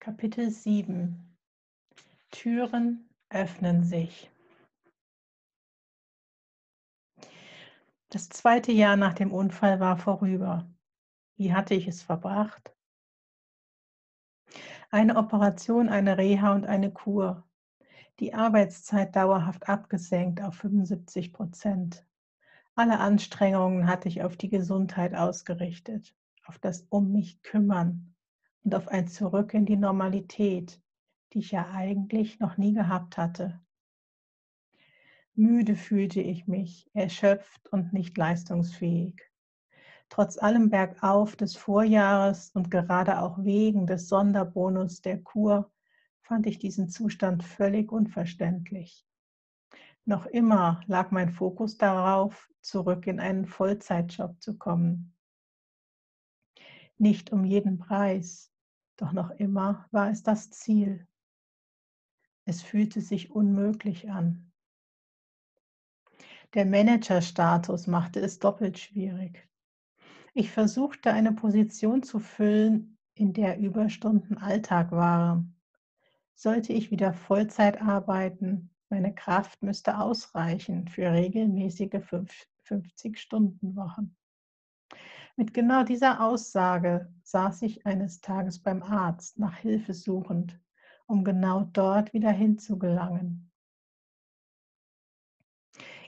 Kapitel 7 Türen öffnen sich. Das zweite Jahr nach dem Unfall war vorüber. Wie hatte ich es verbracht? Eine Operation, eine Reha und eine Kur. Die Arbeitszeit dauerhaft abgesenkt auf 75 Prozent. Alle Anstrengungen hatte ich auf die Gesundheit ausgerichtet, auf das Um mich kümmern und auf ein Zurück in die Normalität, die ich ja eigentlich noch nie gehabt hatte. Müde fühlte ich mich, erschöpft und nicht leistungsfähig. Trotz allem Bergauf des Vorjahres und gerade auch wegen des Sonderbonus der Kur fand ich diesen Zustand völlig unverständlich. Noch immer lag mein Fokus darauf, zurück in einen Vollzeitjob zu kommen. Nicht um jeden Preis, doch noch immer war es das Ziel. Es fühlte sich unmöglich an. Der Managerstatus machte es doppelt schwierig. Ich versuchte eine Position zu füllen, in der Überstunden Alltag waren. Sollte ich wieder Vollzeit arbeiten, meine Kraft müsste ausreichen für regelmäßige 50-Stunden-Wochen. Mit genau dieser Aussage saß ich eines Tages beim Arzt nach Hilfe suchend, um genau dort wieder hinzugelangen.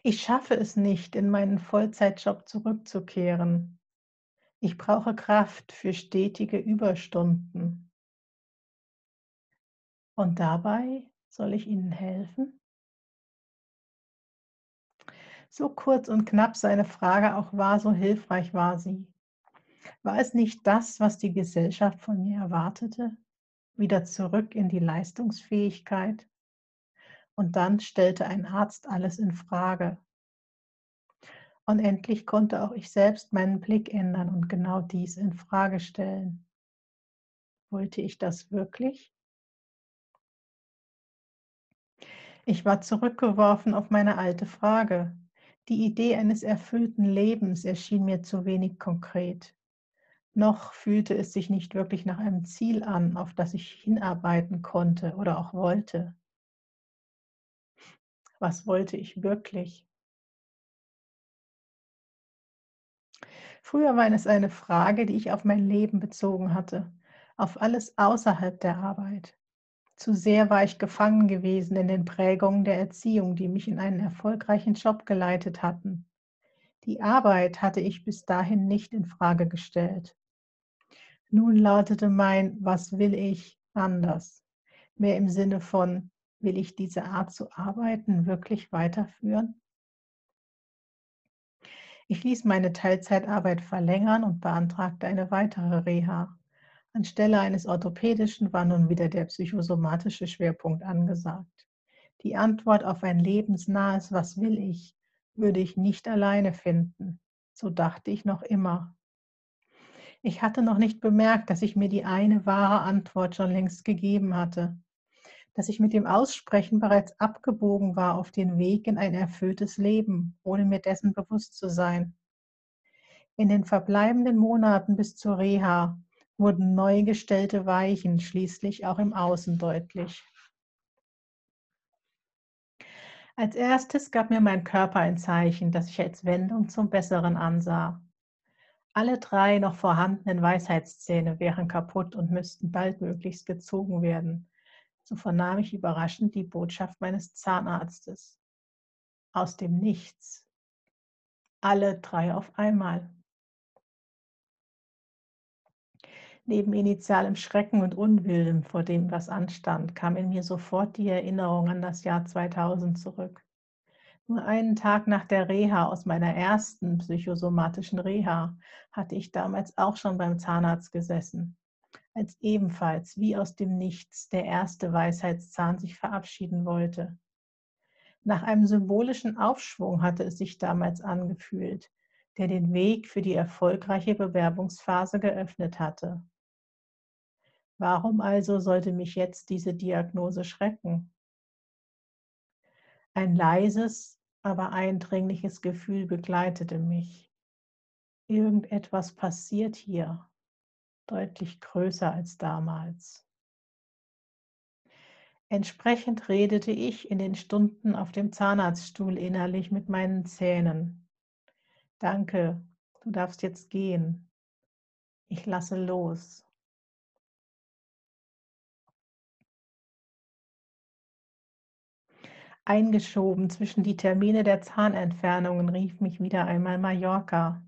Ich schaffe es nicht, in meinen Vollzeitjob zurückzukehren. Ich brauche Kraft für stetige Überstunden. Und dabei soll ich Ihnen helfen? So kurz und knapp seine Frage auch war, so hilfreich war sie. War es nicht das, was die Gesellschaft von mir erwartete? Wieder zurück in die Leistungsfähigkeit? Und dann stellte ein Arzt alles in Frage. Und endlich konnte auch ich selbst meinen Blick ändern und genau dies in Frage stellen. Wollte ich das wirklich? Ich war zurückgeworfen auf meine alte Frage. Die Idee eines erfüllten Lebens erschien mir zu wenig konkret. Noch fühlte es sich nicht wirklich nach einem Ziel an, auf das ich hinarbeiten konnte oder auch wollte. Was wollte ich wirklich? Früher war es eine Frage, die ich auf mein Leben bezogen hatte, auf alles außerhalb der Arbeit. Zu sehr war ich gefangen gewesen in den Prägungen der Erziehung, die mich in einen erfolgreichen Job geleitet hatten. Die Arbeit hatte ich bis dahin nicht in Frage gestellt. Nun lautete mein Was will ich anders, mehr im Sinne von Will ich diese Art zu arbeiten wirklich weiterführen? Ich ließ meine Teilzeitarbeit verlängern und beantragte eine weitere Reha. Anstelle eines orthopädischen war nun wieder der psychosomatische Schwerpunkt angesagt. Die Antwort auf ein lebensnahes Was will ich, würde ich nicht alleine finden. So dachte ich noch immer. Ich hatte noch nicht bemerkt, dass ich mir die eine wahre Antwort schon längst gegeben hatte dass ich mit dem Aussprechen bereits abgebogen war auf den Weg in ein erfülltes Leben, ohne mir dessen bewusst zu sein. In den verbleibenden Monaten bis zur Reha wurden neu gestellte Weichen schließlich auch im Außen deutlich. Als erstes gab mir mein Körper ein Zeichen, das ich als Wendung zum Besseren ansah. Alle drei noch vorhandenen Weisheitszähne wären kaputt und müssten baldmöglichst gezogen werden, so vernahm ich überraschend die Botschaft meines Zahnarztes. Aus dem Nichts. Alle drei auf einmal. Neben initialem Schrecken und Unwillen vor dem, was anstand, kam in mir sofort die Erinnerung an das Jahr 2000 zurück. Nur einen Tag nach der Reha aus meiner ersten psychosomatischen Reha hatte ich damals auch schon beim Zahnarzt gesessen als ebenfalls wie aus dem Nichts der erste Weisheitszahn sich verabschieden wollte. Nach einem symbolischen Aufschwung hatte es sich damals angefühlt, der den Weg für die erfolgreiche Bewerbungsphase geöffnet hatte. Warum also sollte mich jetzt diese Diagnose schrecken? Ein leises, aber eindringliches Gefühl begleitete mich. Irgendetwas passiert hier deutlich größer als damals. Entsprechend redete ich in den Stunden auf dem Zahnarztstuhl innerlich mit meinen Zähnen. Danke, du darfst jetzt gehen. Ich lasse los. Eingeschoben zwischen die Termine der Zahnentfernungen rief mich wieder einmal Mallorca.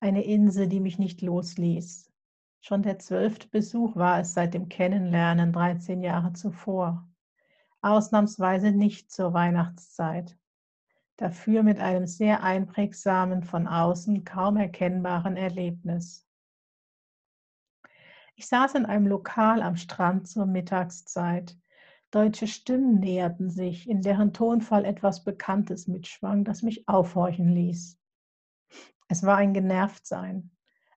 Eine Insel, die mich nicht losließ. Schon der zwölfte Besuch war es seit dem Kennenlernen 13 Jahre zuvor. Ausnahmsweise nicht zur Weihnachtszeit. Dafür mit einem sehr einprägsamen, von außen kaum erkennbaren Erlebnis. Ich saß in einem Lokal am Strand zur Mittagszeit. Deutsche Stimmen näherten sich, in deren Tonfall etwas Bekanntes mitschwang, das mich aufhorchen ließ. Es war ein Genervtsein.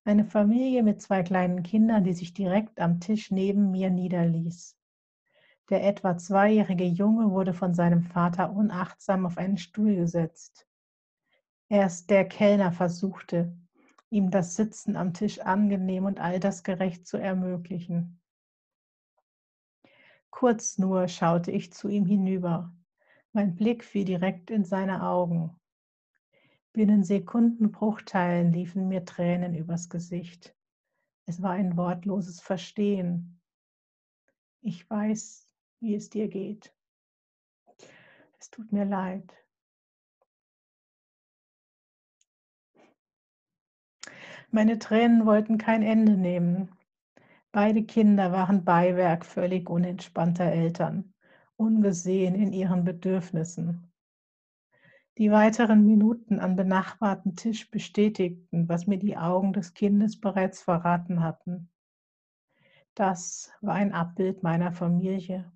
Eine Familie mit zwei kleinen Kindern, die sich direkt am Tisch neben mir niederließ. Der etwa zweijährige Junge wurde von seinem Vater unachtsam auf einen Stuhl gesetzt. Erst der Kellner versuchte, ihm das Sitzen am Tisch angenehm und altersgerecht zu ermöglichen. Kurz nur schaute ich zu ihm hinüber. Mein Blick fiel direkt in seine Augen. Binnen Sekundenbruchteilen liefen mir Tränen übers Gesicht. Es war ein wortloses Verstehen. Ich weiß, wie es dir geht. Es tut mir leid. Meine Tränen wollten kein Ende nehmen. Beide Kinder waren Beiwerk völlig unentspannter Eltern, ungesehen in ihren Bedürfnissen. Die weiteren Minuten am benachbarten Tisch bestätigten, was mir die Augen des Kindes bereits verraten hatten. Das war ein Abbild meiner Familie.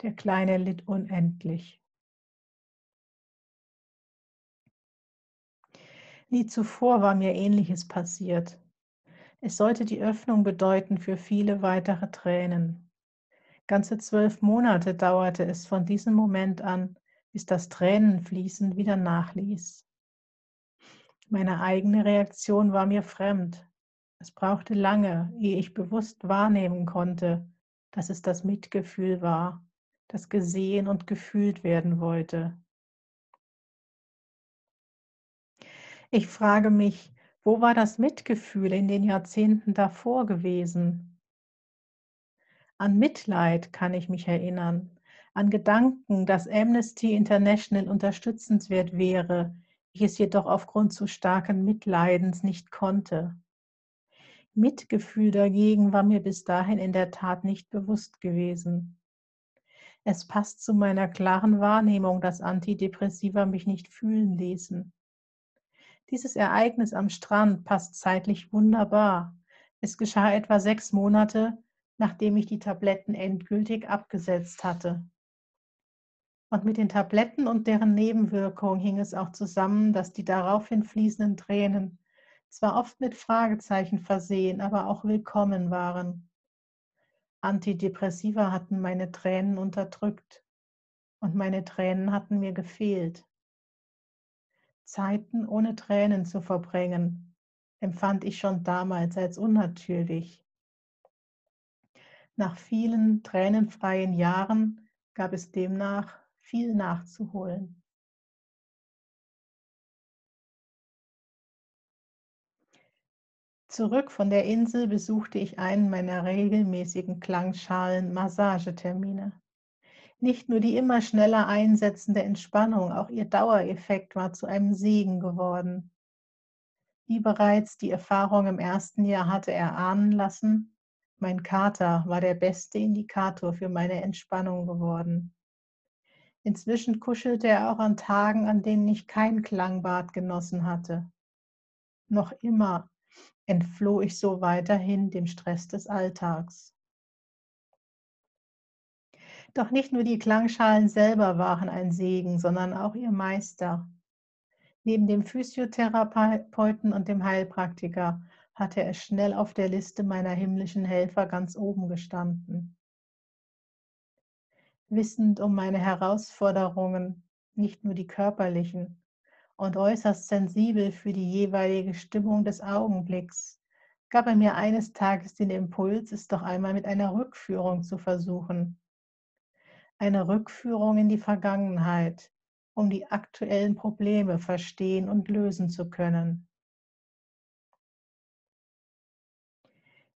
Der Kleine litt unendlich. Nie zuvor war mir Ähnliches passiert. Es sollte die Öffnung bedeuten für viele weitere Tränen. Ganze zwölf Monate dauerte es von diesem Moment an, bis das Tränenfließen wieder nachließ. Meine eigene Reaktion war mir fremd. Es brauchte lange, ehe ich bewusst wahrnehmen konnte, dass es das Mitgefühl war, das gesehen und gefühlt werden wollte. Ich frage mich, wo war das Mitgefühl in den Jahrzehnten davor gewesen? An Mitleid kann ich mich erinnern, an Gedanken, dass Amnesty International unterstützenswert wäre, ich es jedoch aufgrund zu starken Mitleidens nicht konnte. Mitgefühl dagegen war mir bis dahin in der Tat nicht bewusst gewesen. Es passt zu meiner klaren Wahrnehmung, dass Antidepressiva mich nicht fühlen ließen. Dieses Ereignis am Strand passt zeitlich wunderbar. Es geschah etwa sechs Monate, nachdem ich die Tabletten endgültig abgesetzt hatte. Und mit den Tabletten und deren Nebenwirkungen hing es auch zusammen, dass die daraufhin fließenden Tränen zwar oft mit Fragezeichen versehen, aber auch willkommen waren. Antidepressiva hatten meine Tränen unterdrückt und meine Tränen hatten mir gefehlt. Zeiten ohne Tränen zu verbringen, empfand ich schon damals als unnatürlich. Nach vielen tränenfreien Jahren gab es demnach viel nachzuholen. Zurück von der Insel besuchte ich einen meiner regelmäßigen Klangschalen-Massagetermine. Nicht nur die immer schneller einsetzende Entspannung, auch ihr Dauereffekt war zu einem Segen geworden. Wie bereits die Erfahrung im ersten Jahr hatte erahnen lassen, mein Kater war der beste Indikator für meine Entspannung geworden. Inzwischen kuschelte er auch an Tagen, an denen ich kein Klangbad genossen hatte. Noch immer entfloh ich so weiterhin dem Stress des Alltags. Doch nicht nur die Klangschalen selber waren ein Segen, sondern auch ihr Meister. Neben dem Physiotherapeuten und dem Heilpraktiker hatte er schnell auf der Liste meiner himmlischen Helfer ganz oben gestanden. Wissend um meine Herausforderungen, nicht nur die körperlichen, und äußerst sensibel für die jeweilige Stimmung des Augenblicks, gab er mir eines Tages den Impuls, es doch einmal mit einer Rückführung zu versuchen. Eine Rückführung in die Vergangenheit, um die aktuellen Probleme verstehen und lösen zu können.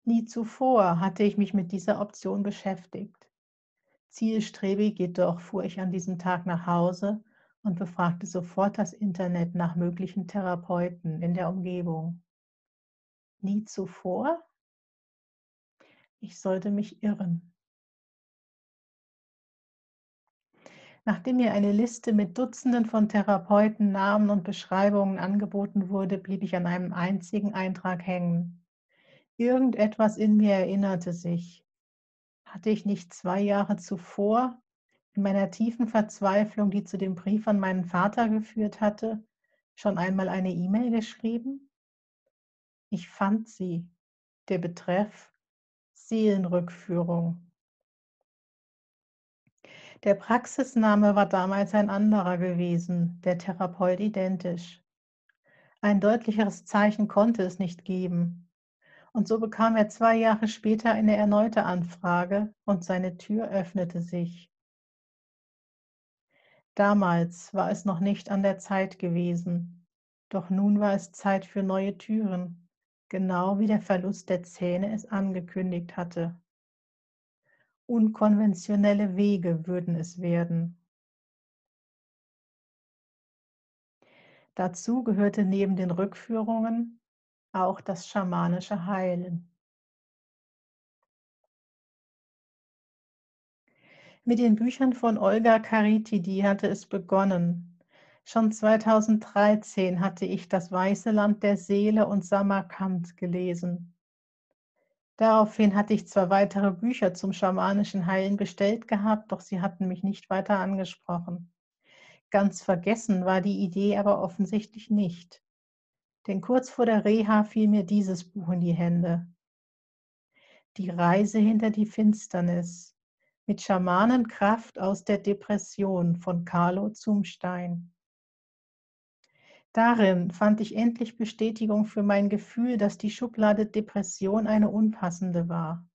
Nie zuvor hatte ich mich mit dieser Option beschäftigt. Zielstrebig jedoch fuhr ich an diesem Tag nach Hause und befragte sofort das Internet nach möglichen Therapeuten in der Umgebung. Nie zuvor? Ich sollte mich irren. Nachdem mir eine Liste mit Dutzenden von Therapeuten, Namen und Beschreibungen angeboten wurde, blieb ich an einem einzigen Eintrag hängen. Irgendetwas in mir erinnerte sich. Hatte ich nicht zwei Jahre zuvor, in meiner tiefen Verzweiflung, die zu dem Brief an meinen Vater geführt hatte, schon einmal eine E-Mail geschrieben? Ich fand sie. Der Betreff Seelenrückführung. Der Praxisname war damals ein anderer gewesen, der Therapeut identisch. Ein deutlicheres Zeichen konnte es nicht geben. Und so bekam er zwei Jahre später eine erneute Anfrage und seine Tür öffnete sich. Damals war es noch nicht an der Zeit gewesen, doch nun war es Zeit für neue Türen, genau wie der Verlust der Zähne es angekündigt hatte. Unkonventionelle Wege würden es werden. Dazu gehörte neben den Rückführungen auch das schamanische Heilen. Mit den Büchern von Olga Caritidi hatte es begonnen. Schon 2013 hatte ich Das Weiße Land der Seele und Samarkand gelesen. Daraufhin hatte ich zwar weitere Bücher zum schamanischen Heilen bestellt gehabt, doch sie hatten mich nicht weiter angesprochen. Ganz vergessen war die Idee aber offensichtlich nicht. Denn kurz vor der Reha fiel mir dieses Buch in die Hände. Die Reise hinter die Finsternis mit Schamanenkraft aus der Depression von Carlo Zumstein. Darin fand ich endlich Bestätigung für mein Gefühl, dass die Schublade Depression eine unpassende war.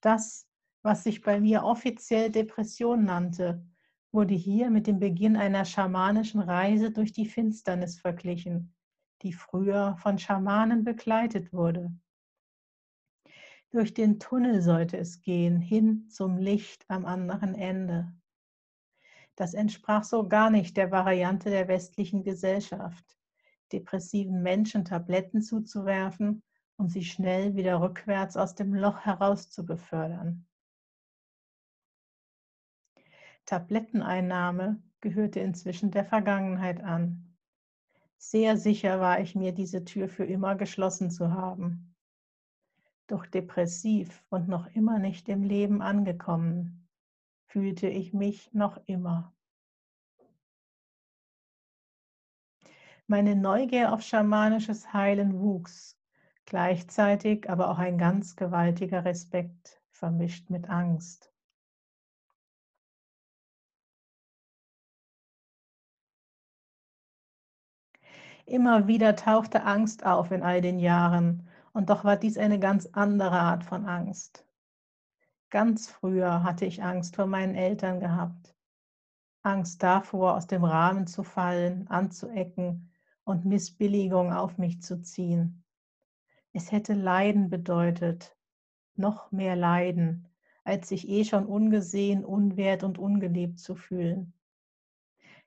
Das, was sich bei mir offiziell Depression nannte, wurde hier mit dem Beginn einer schamanischen Reise durch die Finsternis verglichen, die früher von Schamanen begleitet wurde. Durch den Tunnel sollte es gehen, hin zum Licht am anderen Ende. Das entsprach so gar nicht der Variante der westlichen Gesellschaft, depressiven Menschen Tabletten zuzuwerfen und sie schnell wieder rückwärts aus dem Loch heraus zu befördern. Tabletteneinnahme gehörte inzwischen der Vergangenheit an. Sehr sicher war ich mir, diese Tür für immer geschlossen zu haben. Doch depressiv und noch immer nicht im Leben angekommen, fühlte ich mich noch immer. Meine Neugier auf schamanisches Heilen wuchs, gleichzeitig aber auch ein ganz gewaltiger Respekt, vermischt mit Angst. Immer wieder tauchte Angst auf in all den Jahren, und doch war dies eine ganz andere Art von Angst. Ganz früher hatte ich Angst vor meinen Eltern gehabt. Angst davor, aus dem Rahmen zu fallen, anzuecken und Missbilligung auf mich zu ziehen. Es hätte Leiden bedeutet, noch mehr Leiden, als sich eh schon ungesehen, unwert und ungelebt zu fühlen.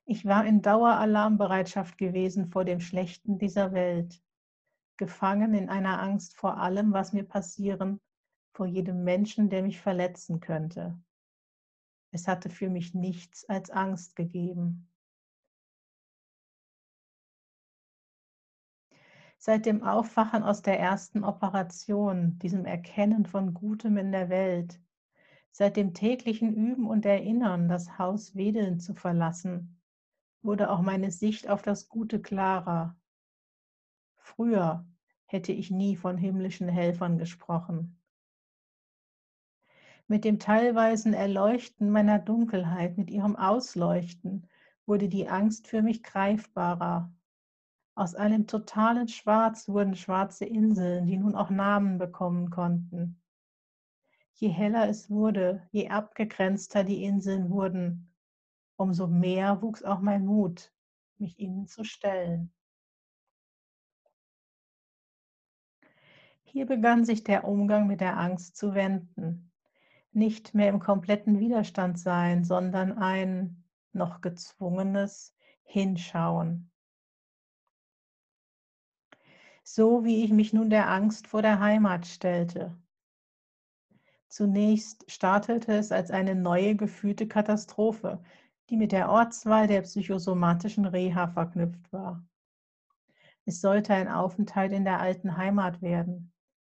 Ich war in Daueralarmbereitschaft gewesen vor dem Schlechten dieser Welt, gefangen in einer Angst vor allem, was mir passieren vor jedem Menschen, der mich verletzen könnte. Es hatte für mich nichts als Angst gegeben. Seit dem Aufwachen aus der ersten Operation, diesem Erkennen von Gutem in der Welt, seit dem täglichen Üben und Erinnern, das Haus Wedeln zu verlassen, wurde auch meine Sicht auf das Gute klarer. Früher hätte ich nie von himmlischen Helfern gesprochen. Mit dem teilweisen Erleuchten meiner Dunkelheit, mit ihrem Ausleuchten, wurde die Angst für mich greifbarer. Aus einem totalen Schwarz wurden schwarze Inseln, die nun auch Namen bekommen konnten. Je heller es wurde, je abgegrenzter die Inseln wurden, umso mehr wuchs auch mein Mut, mich ihnen zu stellen. Hier begann sich der Umgang mit der Angst zu wenden. Nicht mehr im kompletten Widerstand sein, sondern ein noch gezwungenes Hinschauen. So wie ich mich nun der Angst vor der Heimat stellte. Zunächst startete es als eine neue gefühlte Katastrophe, die mit der Ortswahl der psychosomatischen Reha verknüpft war. Es sollte ein Aufenthalt in der alten Heimat werden,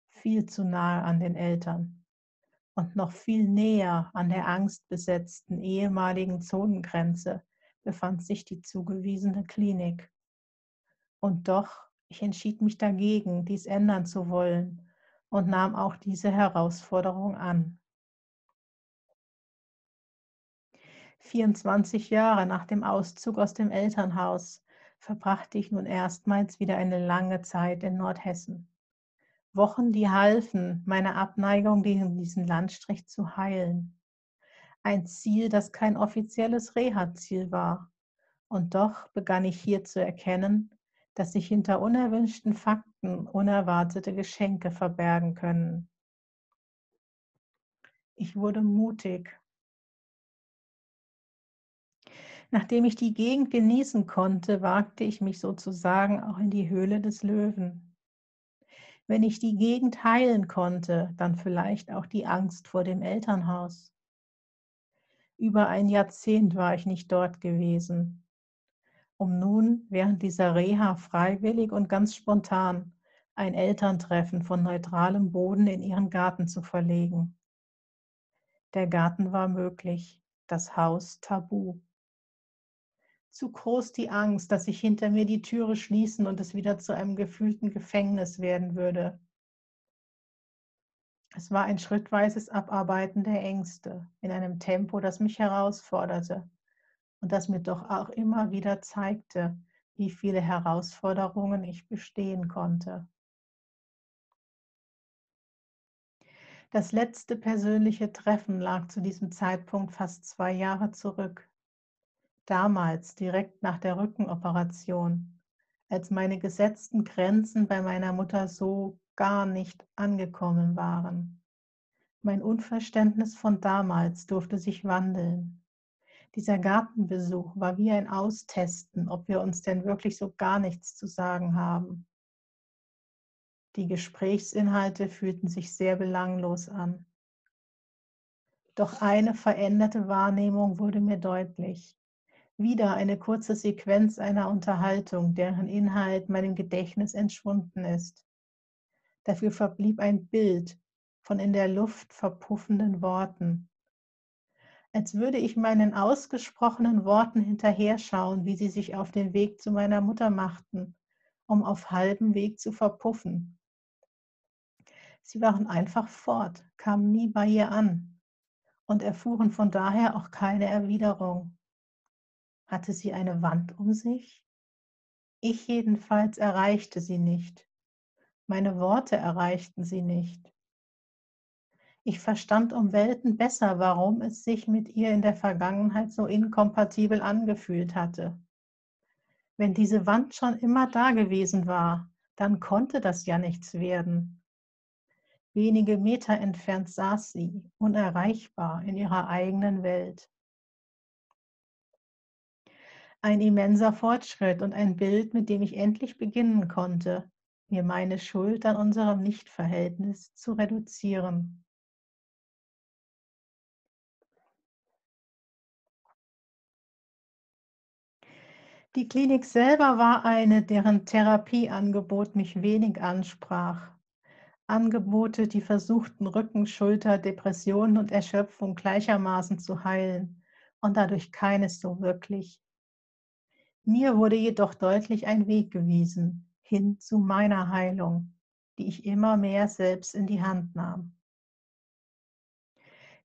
viel zu nahe an den Eltern und noch viel näher an der angstbesetzten ehemaligen Zonengrenze befand sich die zugewiesene Klinik. Und doch, ich entschied mich dagegen, dies ändern zu wollen und nahm auch diese Herausforderung an. 24 Jahre nach dem Auszug aus dem Elternhaus verbrachte ich nun erstmals wieder eine lange Zeit in Nordhessen. Wochen, die halfen, meine Abneigung gegen diesen Landstrich zu heilen. Ein Ziel, das kein offizielles Reha-Ziel war. Und doch begann ich hier zu erkennen, dass sich hinter unerwünschten Fakten unerwartete Geschenke verbergen können. Ich wurde mutig. Nachdem ich die Gegend genießen konnte, wagte ich mich sozusagen auch in die Höhle des Löwen. Wenn ich die Gegend heilen konnte, dann vielleicht auch die Angst vor dem Elternhaus. Über ein Jahrzehnt war ich nicht dort gewesen, um nun während dieser Reha freiwillig und ganz spontan ein Elterntreffen von neutralem Boden in ihren Garten zu verlegen. Der Garten war möglich, das Haus tabu. Zu groß die Angst, dass sich hinter mir die Türe schließen und es wieder zu einem gefühlten Gefängnis werden würde. Es war ein schrittweises Abarbeiten der Ängste in einem Tempo, das mich herausforderte und das mir doch auch immer wieder zeigte, wie viele Herausforderungen ich bestehen konnte. Das letzte persönliche Treffen lag zu diesem Zeitpunkt fast zwei Jahre zurück damals direkt nach der Rückenoperation, als meine gesetzten Grenzen bei meiner Mutter so gar nicht angekommen waren. Mein Unverständnis von damals durfte sich wandeln. Dieser Gartenbesuch war wie ein Austesten, ob wir uns denn wirklich so gar nichts zu sagen haben. Die Gesprächsinhalte fühlten sich sehr belanglos an. Doch eine veränderte Wahrnehmung wurde mir deutlich. Wieder eine kurze Sequenz einer Unterhaltung, deren Inhalt meinem Gedächtnis entschwunden ist. Dafür verblieb ein Bild von in der Luft verpuffenden Worten. Als würde ich meinen ausgesprochenen Worten hinterherschauen, wie sie sich auf den Weg zu meiner Mutter machten, um auf halbem Weg zu verpuffen. Sie waren einfach fort, kamen nie bei ihr an und erfuhren von daher auch keine Erwiderung. Hatte sie eine Wand um sich? Ich jedenfalls erreichte sie nicht. Meine Worte erreichten sie nicht. Ich verstand um Welten besser, warum es sich mit ihr in der Vergangenheit so inkompatibel angefühlt hatte. Wenn diese Wand schon immer da gewesen war, dann konnte das ja nichts werden. Wenige Meter entfernt saß sie, unerreichbar in ihrer eigenen Welt. Ein immenser Fortschritt und ein Bild, mit dem ich endlich beginnen konnte, mir meine Schuld an unserem Nichtverhältnis zu reduzieren. Die Klinik selber war eine, deren Therapieangebot mich wenig ansprach. Angebote, die versuchten, Rücken, Schulter, Depressionen und Erschöpfung gleichermaßen zu heilen und dadurch keines so wirklich. Mir wurde jedoch deutlich ein Weg gewiesen hin zu meiner Heilung, die ich immer mehr selbst in die Hand nahm.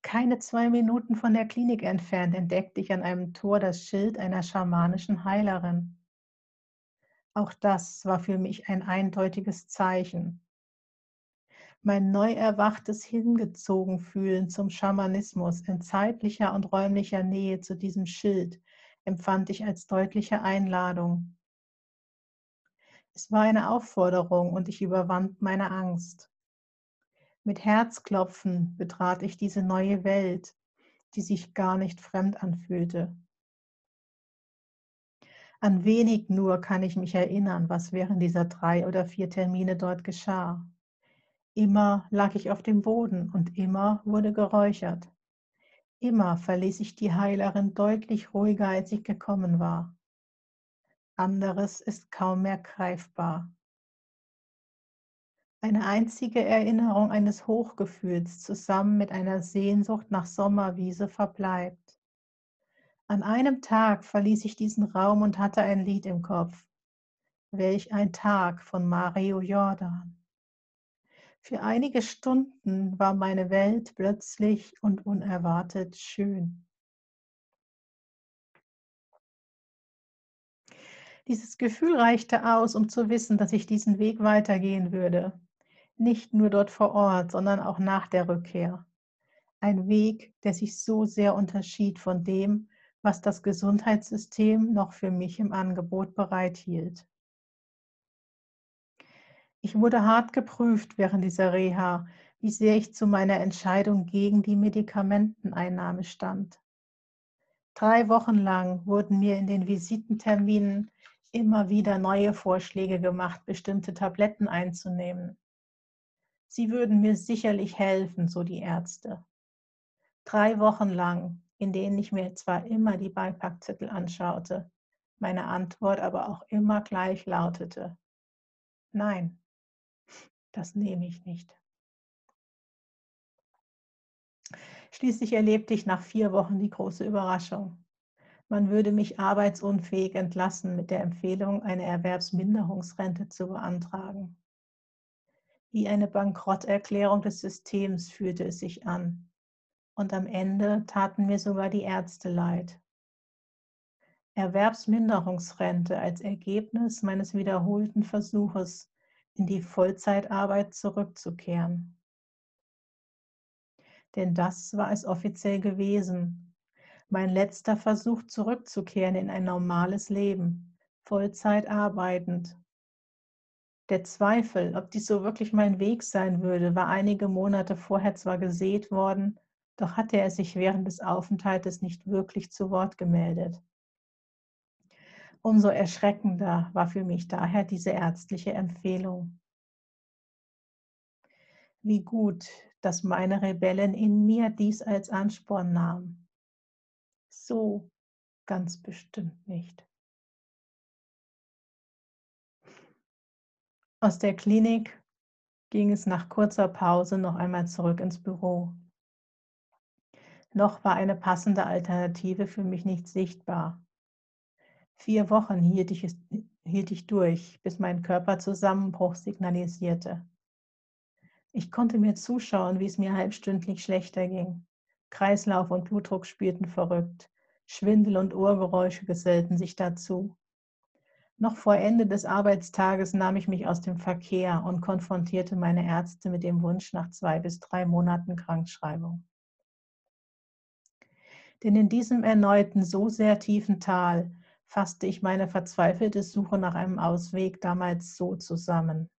Keine zwei Minuten von der Klinik entfernt entdeckte ich an einem Tor das Schild einer schamanischen Heilerin. Auch das war für mich ein eindeutiges Zeichen. Mein neu erwachtes Hingezogenfühlen zum Schamanismus in zeitlicher und räumlicher Nähe zu diesem Schild empfand ich als deutliche Einladung. Es war eine Aufforderung und ich überwand meine Angst. Mit Herzklopfen betrat ich diese neue Welt, die sich gar nicht fremd anfühlte. An wenig nur kann ich mich erinnern, was während dieser drei oder vier Termine dort geschah. Immer lag ich auf dem Boden und immer wurde geräuchert. Immer verließ ich die Heilerin deutlich ruhiger, als ich gekommen war. Anderes ist kaum mehr greifbar. Eine einzige Erinnerung eines Hochgefühls zusammen mit einer Sehnsucht nach Sommerwiese verbleibt. An einem Tag verließ ich diesen Raum und hatte ein Lied im Kopf. Welch ein Tag von Mario Jordan. Für einige Stunden war meine Welt plötzlich und unerwartet schön. Dieses Gefühl reichte aus, um zu wissen, dass ich diesen Weg weitergehen würde. Nicht nur dort vor Ort, sondern auch nach der Rückkehr. Ein Weg, der sich so sehr unterschied von dem, was das Gesundheitssystem noch für mich im Angebot bereithielt. Ich wurde hart geprüft während dieser Reha, wie sehr ich zu meiner Entscheidung gegen die Medikamenteneinnahme stand. Drei Wochen lang wurden mir in den Visitenterminen immer wieder neue Vorschläge gemacht, bestimmte Tabletten einzunehmen. Sie würden mir sicherlich helfen, so die Ärzte. Drei Wochen lang, in denen ich mir zwar immer die Beipackzettel anschaute, meine Antwort aber auch immer gleich lautete, nein das nehme ich nicht. Schließlich erlebte ich nach vier Wochen die große Überraschung. Man würde mich arbeitsunfähig entlassen mit der Empfehlung, eine Erwerbsminderungsrente zu beantragen. Wie eine Bankrotterklärung des Systems fühlte es sich an. Und am Ende taten mir sogar die Ärzte leid. Erwerbsminderungsrente als Ergebnis meines wiederholten Versuches, in die Vollzeitarbeit zurückzukehren. Denn das war es offiziell gewesen. Mein letzter Versuch zurückzukehren in ein normales Leben, Vollzeit arbeitend. Der Zweifel, ob dies so wirklich mein Weg sein würde, war einige Monate vorher zwar gesät worden, doch hatte er sich während des Aufenthaltes nicht wirklich zu Wort gemeldet. Umso erschreckender war für mich daher diese ärztliche Empfehlung. Wie gut, dass meine Rebellen in mir dies als Ansporn nahmen. So ganz bestimmt nicht. Aus der Klinik ging es nach kurzer Pause noch einmal zurück ins Büro. Noch war eine passende Alternative für mich nicht sichtbar. Vier Wochen hielt ich, hielt ich durch, bis mein Körper Zusammenbruch signalisierte. Ich konnte mir zuschauen, wie es mir halbstündlich schlechter ging. Kreislauf und Blutdruck spielten verrückt. Schwindel und Ohrgeräusche gesellten sich dazu. Noch vor Ende des Arbeitstages nahm ich mich aus dem Verkehr und konfrontierte meine Ärzte mit dem Wunsch nach zwei bis drei Monaten Krankschreibung. Denn in diesem erneuten, so sehr tiefen Tal fasste ich meine verzweifelte Suche nach einem Ausweg damals so zusammen.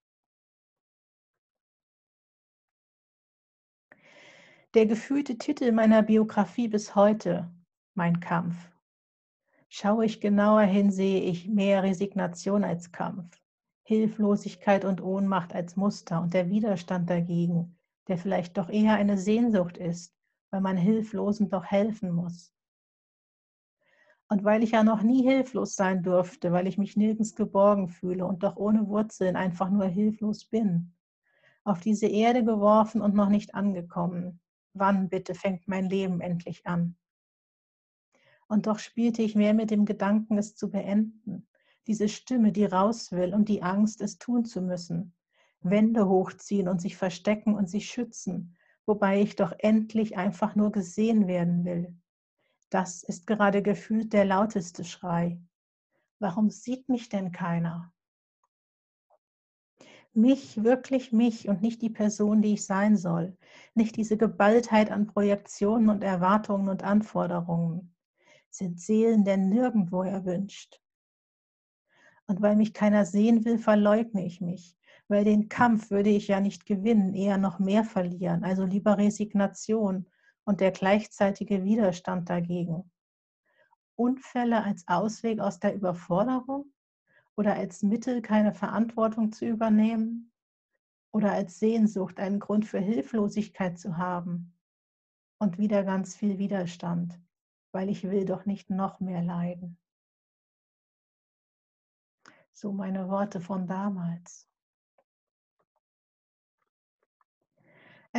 Der gefühlte Titel meiner Biografie bis heute, mein Kampf. Schaue ich genauer hin, sehe ich mehr Resignation als Kampf, Hilflosigkeit und Ohnmacht als Muster und der Widerstand dagegen, der vielleicht doch eher eine Sehnsucht ist, weil man Hilflosen doch helfen muss. Und weil ich ja noch nie hilflos sein durfte, weil ich mich nirgends geborgen fühle und doch ohne Wurzeln einfach nur hilflos bin. Auf diese Erde geworfen und noch nicht angekommen. Wann bitte fängt mein Leben endlich an? Und doch spielte ich mehr mit dem Gedanken, es zu beenden. Diese Stimme, die raus will und die Angst, es tun zu müssen. Wände hochziehen und sich verstecken und sich schützen, wobei ich doch endlich einfach nur gesehen werden will. Das ist gerade gefühlt der lauteste Schrei. Warum sieht mich denn keiner? Mich, wirklich mich und nicht die Person, die ich sein soll. Nicht diese Geballtheit an Projektionen und Erwartungen und Anforderungen. Sind Seelen denn nirgendwo erwünscht? Und weil mich keiner sehen will, verleugne ich mich. Weil den Kampf würde ich ja nicht gewinnen, eher noch mehr verlieren. Also lieber Resignation und der gleichzeitige Widerstand dagegen. Unfälle als Ausweg aus der Überforderung oder als Mittel, keine Verantwortung zu übernehmen oder als Sehnsucht, einen Grund für Hilflosigkeit zu haben und wieder ganz viel Widerstand, weil ich will doch nicht noch mehr leiden. So meine Worte von damals.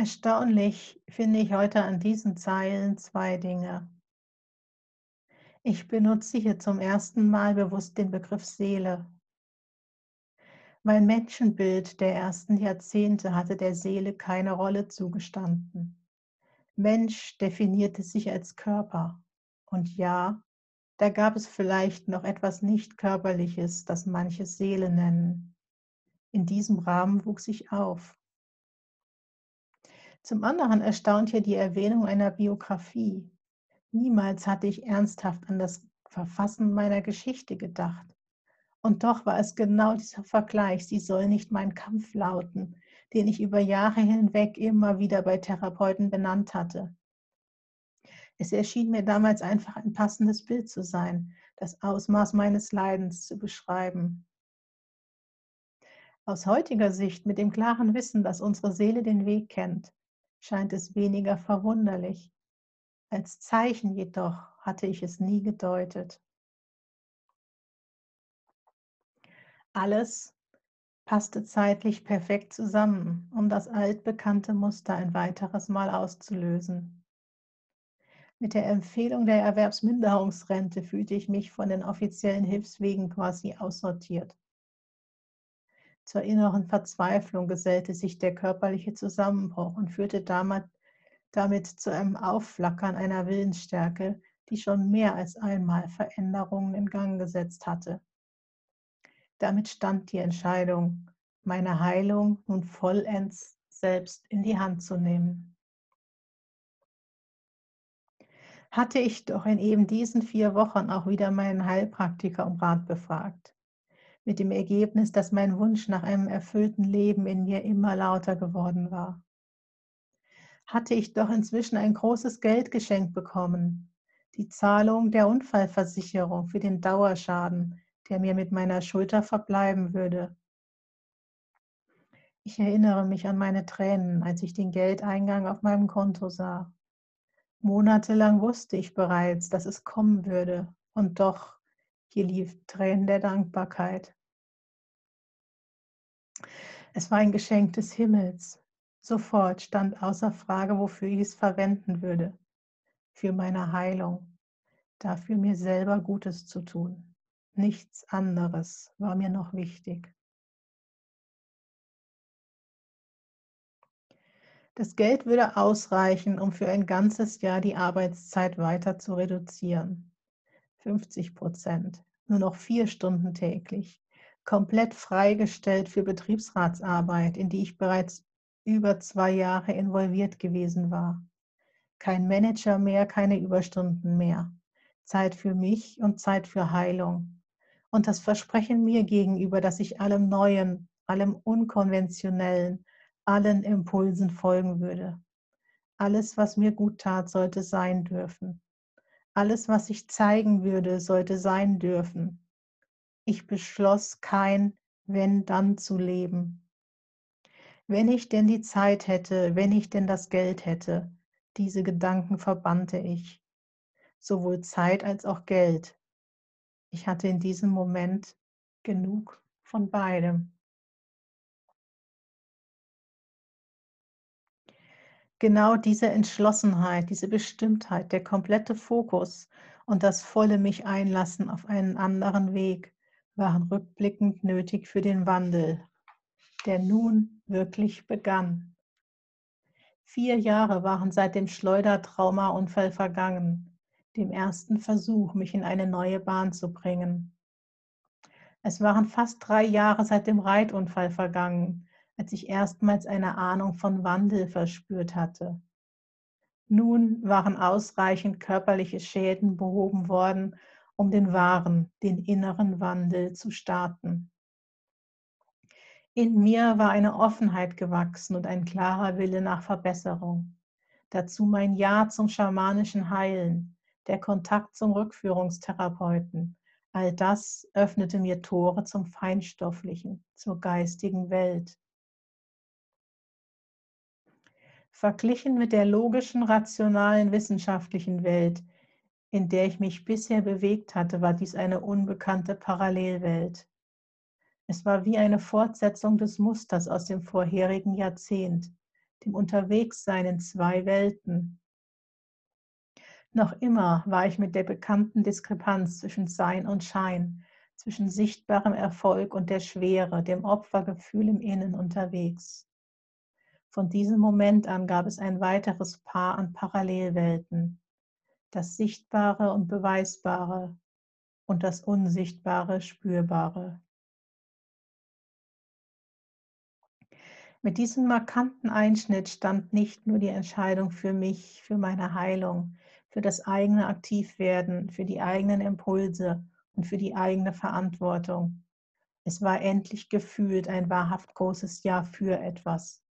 Erstaunlich finde ich heute an diesen Zeilen zwei Dinge. Ich benutze hier zum ersten Mal bewusst den Begriff Seele. Mein Menschenbild der ersten Jahrzehnte hatte der Seele keine Rolle zugestanden. Mensch definierte sich als Körper. Und ja, da gab es vielleicht noch etwas nicht körperliches, das manche Seele nennen. In diesem Rahmen wuchs ich auf. Zum anderen erstaunt hier die Erwähnung einer Biografie. Niemals hatte ich ernsthaft an das Verfassen meiner Geschichte gedacht. Und doch war es genau dieser Vergleich, sie soll nicht mein Kampf lauten, den ich über Jahre hinweg immer wieder bei Therapeuten benannt hatte. Es erschien mir damals einfach ein passendes Bild zu sein, das Ausmaß meines Leidens zu beschreiben. Aus heutiger Sicht, mit dem klaren Wissen, dass unsere Seele den Weg kennt, scheint es weniger verwunderlich. Als Zeichen jedoch hatte ich es nie gedeutet. Alles passte zeitlich perfekt zusammen, um das altbekannte Muster ein weiteres Mal auszulösen. Mit der Empfehlung der Erwerbsminderungsrente fühlte ich mich von den offiziellen Hilfswegen quasi aussortiert. Zur inneren Verzweiflung gesellte sich der körperliche Zusammenbruch und führte damit, damit zu einem Aufflackern einer Willensstärke, die schon mehr als einmal Veränderungen in Gang gesetzt hatte. Damit stand die Entscheidung, meine Heilung nun vollends selbst in die Hand zu nehmen. hatte ich doch in eben diesen vier Wochen auch wieder meinen Heilpraktiker um Rat befragt. Mit dem Ergebnis, dass mein Wunsch nach einem erfüllten Leben in mir immer lauter geworden war. Hatte ich doch inzwischen ein großes Geldgeschenk bekommen, die Zahlung der Unfallversicherung für den Dauerschaden, der mir mit meiner Schulter verbleiben würde. Ich erinnere mich an meine Tränen, als ich den Geldeingang auf meinem Konto sah. Monatelang wusste ich bereits, dass es kommen würde, und doch, hier lief Tränen der Dankbarkeit. Es war ein Geschenk des Himmels. Sofort stand außer Frage, wofür ich es verwenden würde. Für meine Heilung, dafür mir selber Gutes zu tun. Nichts anderes war mir noch wichtig. Das Geld würde ausreichen, um für ein ganzes Jahr die Arbeitszeit weiter zu reduzieren. 50 Prozent, nur noch vier Stunden täglich, komplett freigestellt für Betriebsratsarbeit, in die ich bereits über zwei Jahre involviert gewesen war. Kein Manager mehr, keine Überstunden mehr. Zeit für mich und Zeit für Heilung. Und das Versprechen mir gegenüber, dass ich allem Neuen, allem Unkonventionellen, allen Impulsen folgen würde. Alles, was mir gut tat, sollte sein dürfen. Alles, was ich zeigen würde, sollte sein dürfen. Ich beschloss kein wenn dann zu leben. Wenn ich denn die Zeit hätte, wenn ich denn das Geld hätte, diese Gedanken verbannte ich. Sowohl Zeit als auch Geld. Ich hatte in diesem Moment genug von beidem. Genau diese Entschlossenheit, diese Bestimmtheit, der komplette Fokus und das volle mich einlassen auf einen anderen Weg waren rückblickend nötig für den Wandel, der nun wirklich begann. Vier Jahre waren seit dem Schleudertraumaunfall vergangen, dem ersten Versuch, mich in eine neue Bahn zu bringen. Es waren fast drei Jahre seit dem Reitunfall vergangen, als ich erstmals eine Ahnung von Wandel verspürt hatte. Nun waren ausreichend körperliche Schäden behoben worden, um den wahren, den inneren Wandel zu starten. In mir war eine Offenheit gewachsen und ein klarer Wille nach Verbesserung. Dazu mein Ja zum schamanischen Heilen, der Kontakt zum Rückführungstherapeuten. All das öffnete mir Tore zum Feinstofflichen, zur geistigen Welt. Verglichen mit der logischen, rationalen, wissenschaftlichen Welt, in der ich mich bisher bewegt hatte, war dies eine unbekannte Parallelwelt. Es war wie eine Fortsetzung des Musters aus dem vorherigen Jahrzehnt, dem Unterwegssein in zwei Welten. Noch immer war ich mit der bekannten Diskrepanz zwischen Sein und Schein, zwischen sichtbarem Erfolg und der Schwere, dem Opfergefühl im Innen unterwegs. Von diesem Moment an gab es ein weiteres Paar an Parallelwelten, das Sichtbare und Beweisbare und das Unsichtbare, Spürbare. Mit diesem markanten Einschnitt stand nicht nur die Entscheidung für mich, für meine Heilung, für das eigene Aktivwerden, für die eigenen Impulse und für die eigene Verantwortung. Es war endlich gefühlt ein wahrhaft großes Ja für etwas.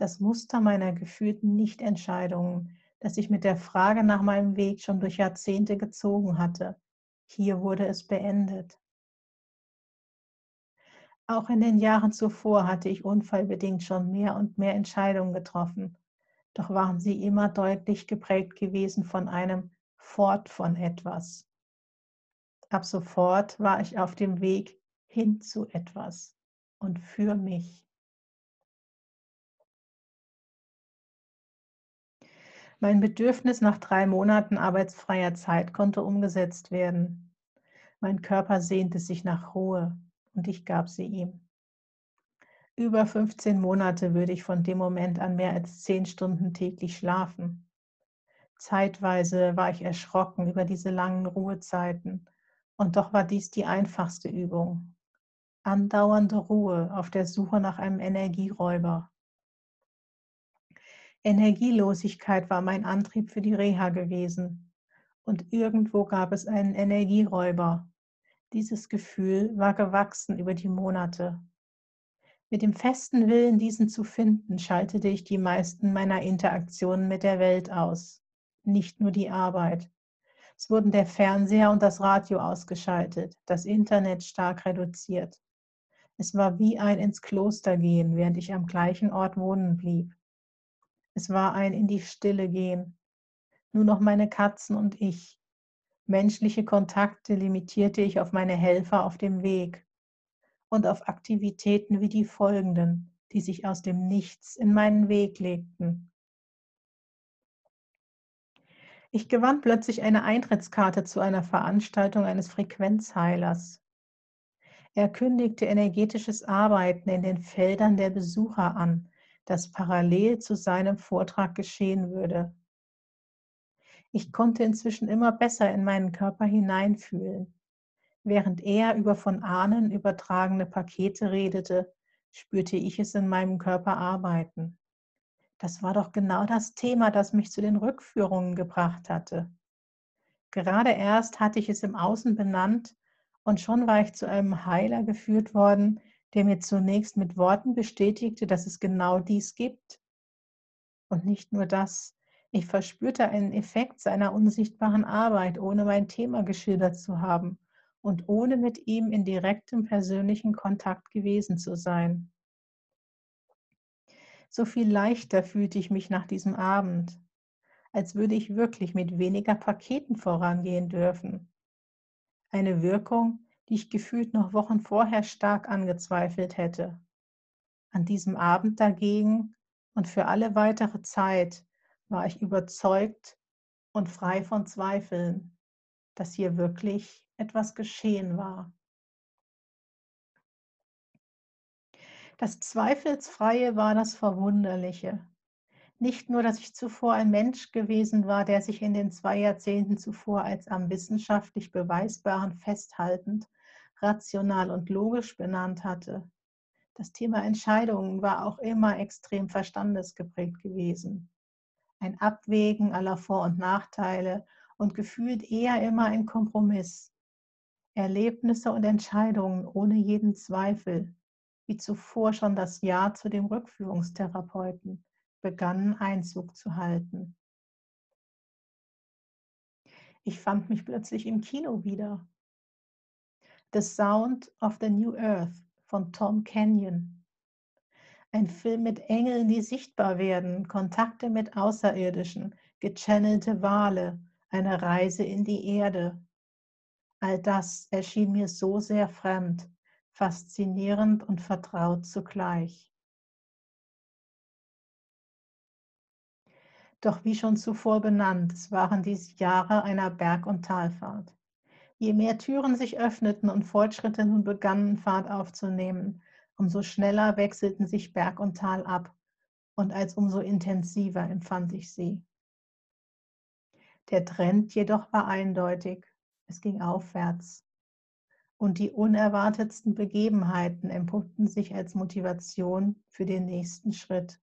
Das Muster meiner gefühlten Nichtentscheidungen, das ich mit der Frage nach meinem Weg schon durch Jahrzehnte gezogen hatte, hier wurde es beendet. Auch in den Jahren zuvor hatte ich unfallbedingt schon mehr und mehr Entscheidungen getroffen, doch waren sie immer deutlich geprägt gewesen von einem Fort von etwas. Ab sofort war ich auf dem Weg hin zu etwas und für mich. Mein Bedürfnis nach drei Monaten arbeitsfreier Zeit konnte umgesetzt werden. Mein Körper sehnte sich nach Ruhe, und ich gab sie ihm. Über 15 Monate würde ich von dem Moment an mehr als 10 Stunden täglich schlafen. Zeitweise war ich erschrocken über diese langen Ruhezeiten, und doch war dies die einfachste Übung. Andauernde Ruhe auf der Suche nach einem Energieräuber. Energielosigkeit war mein Antrieb für die Reha gewesen. Und irgendwo gab es einen Energieräuber, dieses Gefühl war gewachsen über die Monate. Mit dem festen Willen, diesen zu finden, schaltete ich die meisten meiner Interaktionen mit der Welt aus, nicht nur die Arbeit. Es wurden der Fernseher und das Radio ausgeschaltet, das Internet stark reduziert. Es war wie ein ins Kloster gehen, während ich am gleichen Ort wohnen blieb. Es war ein in die Stille gehen. Nur noch meine Katzen und ich, Menschliche Kontakte limitierte ich auf meine Helfer auf dem Weg und auf Aktivitäten wie die folgenden, die sich aus dem Nichts in meinen Weg legten. Ich gewann plötzlich eine Eintrittskarte zu einer Veranstaltung eines Frequenzheilers. Er kündigte energetisches Arbeiten in den Feldern der Besucher an, das parallel zu seinem Vortrag geschehen würde. Ich konnte inzwischen immer besser in meinen Körper hineinfühlen. Während er über von Ahnen übertragene Pakete redete, spürte ich es in meinem Körper arbeiten. Das war doch genau das Thema, das mich zu den Rückführungen gebracht hatte. Gerade erst hatte ich es im Außen benannt und schon war ich zu einem Heiler geführt worden, der mir zunächst mit Worten bestätigte, dass es genau dies gibt. Und nicht nur das, ich verspürte einen Effekt seiner unsichtbaren Arbeit, ohne mein Thema geschildert zu haben und ohne mit ihm in direktem persönlichen Kontakt gewesen zu sein. So viel leichter fühlte ich mich nach diesem Abend, als würde ich wirklich mit weniger Paketen vorangehen dürfen. Eine Wirkung, die ich gefühlt noch Wochen vorher stark angezweifelt hätte. An diesem Abend dagegen und für alle weitere Zeit war ich überzeugt und frei von Zweifeln, dass hier wirklich etwas geschehen war. Das Zweifelsfreie war das Verwunderliche. Nicht nur, dass ich zuvor ein Mensch gewesen war, der sich in den zwei Jahrzehnten zuvor als am wissenschaftlich Beweisbaren festhaltend, rational und logisch benannt hatte. Das Thema Entscheidungen war auch immer extrem verstandesgeprägt gewesen. Ein Abwägen aller Vor- und Nachteile und gefühlt eher immer ein Kompromiss. Erlebnisse und Entscheidungen ohne jeden Zweifel, wie zuvor schon das Ja zu dem Rückführungstherapeuten, begannen Einzug zu halten. Ich fand mich plötzlich im Kino wieder. The Sound of the New Earth von Tom Kenyon. Ein Film mit Engeln, die sichtbar werden, Kontakte mit Außerirdischen, gechannelte Wale, eine Reise in die Erde. All das erschien mir so sehr fremd, faszinierend und vertraut zugleich. Doch wie schon zuvor benannt, es waren dies Jahre einer Berg- und Talfahrt. Je mehr Türen sich öffneten und Fortschritte nun begannen, Fahrt aufzunehmen, umso schneller wechselten sich Berg und Tal ab und als umso intensiver empfand ich sie. Der Trend jedoch war eindeutig, es ging aufwärts. Und die unerwartetsten Begebenheiten empuppten sich als Motivation für den nächsten Schritt.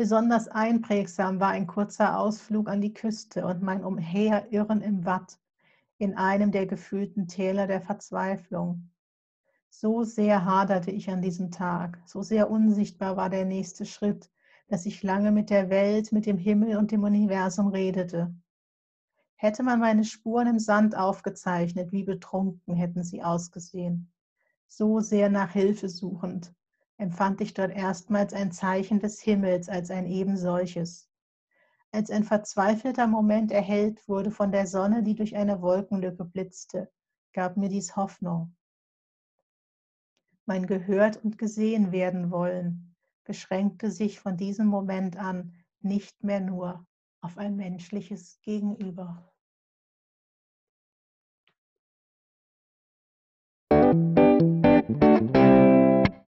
Besonders einprägsam war ein kurzer Ausflug an die Küste und mein Umherirren im Watt, in einem der gefühlten Täler der Verzweiflung. So sehr haderte ich an diesem Tag, so sehr unsichtbar war der nächste Schritt, dass ich lange mit der Welt, mit dem Himmel und dem Universum redete. Hätte man meine Spuren im Sand aufgezeichnet, wie betrunken hätten sie ausgesehen. So sehr nach Hilfe suchend, empfand ich dort erstmals ein Zeichen des Himmels als ein ebensolches. Als ein verzweifelter Moment erhellt wurde von der Sonne, die durch eine Wolkenlücke blitzte, gab mir dies Hoffnung. Mein gehört und gesehen werden wollen beschränkte sich von diesem Moment an nicht mehr nur auf ein menschliches Gegenüber.